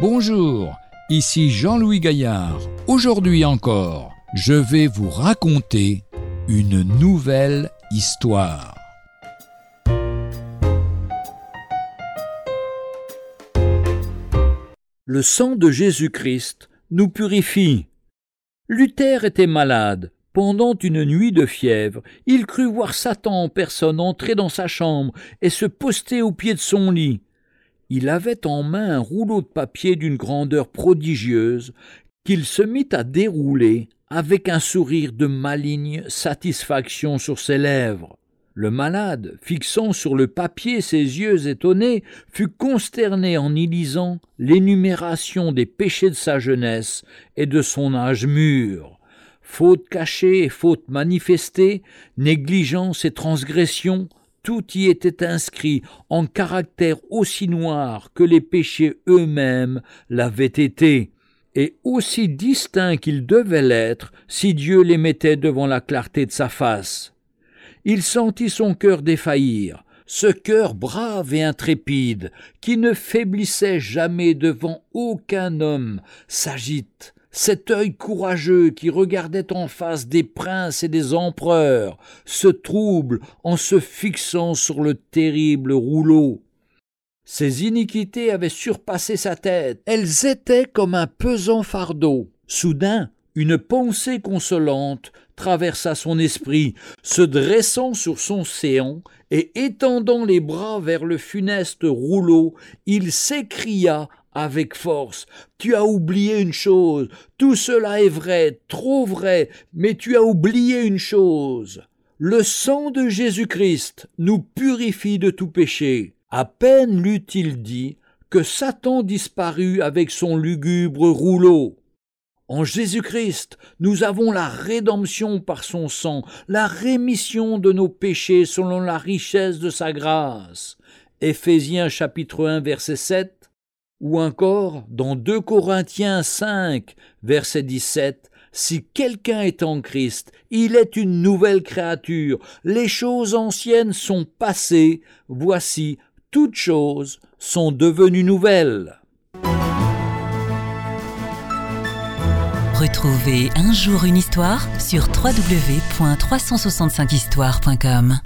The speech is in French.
Bonjour, ici Jean-Louis Gaillard. Aujourd'hui encore, je vais vous raconter une nouvelle histoire. Le sang de Jésus-Christ nous purifie. Luther était malade. Pendant une nuit de fièvre, il crut voir Satan en personne entrer dans sa chambre et se poster au pied de son lit il avait en main un rouleau de papier d'une grandeur prodigieuse qu'il se mit à dérouler avec un sourire de maligne satisfaction sur ses lèvres. Le malade, fixant sur le papier ses yeux étonnés, fut consterné en y lisant l'énumération des péchés de sa jeunesse et de son âge mûr. Faute cachée et faute manifestée, négligence et transgression, tout y était inscrit en caractères aussi noirs que les péchés eux-mêmes l'avaient été, et aussi distincts qu'ils devaient l'être si Dieu les mettait devant la clarté de sa face. Il sentit son cœur défaillir, ce cœur brave et intrépide, qui ne faiblissait jamais devant aucun homme, s'agite, cet œil courageux qui regardait en face des princes et des empereurs se trouble en se fixant sur le terrible rouleau. Ses iniquités avaient surpassé sa tête, elles étaient comme un pesant fardeau. Soudain, une pensée consolante traversa son esprit, se dressant sur son séant et étendant les bras vers le funeste rouleau, il s'écria avec force. Tu as oublié une chose. Tout cela est vrai, trop vrai, mais tu as oublié une chose. Le sang de Jésus-Christ nous purifie de tout péché. À peine l'eut-il dit que Satan disparut avec son lugubre rouleau. En Jésus-Christ, nous avons la rédemption par son sang, la rémission de nos péchés selon la richesse de sa grâce. Éphésiens chapitre 1 verset 7 ou encore, dans 2 Corinthiens 5, verset 17, si quelqu'un est en Christ, il est une nouvelle créature, les choses anciennes sont passées, voici, toutes choses sont devenues nouvelles. Retrouvez un jour une histoire sur www.365histoire.com.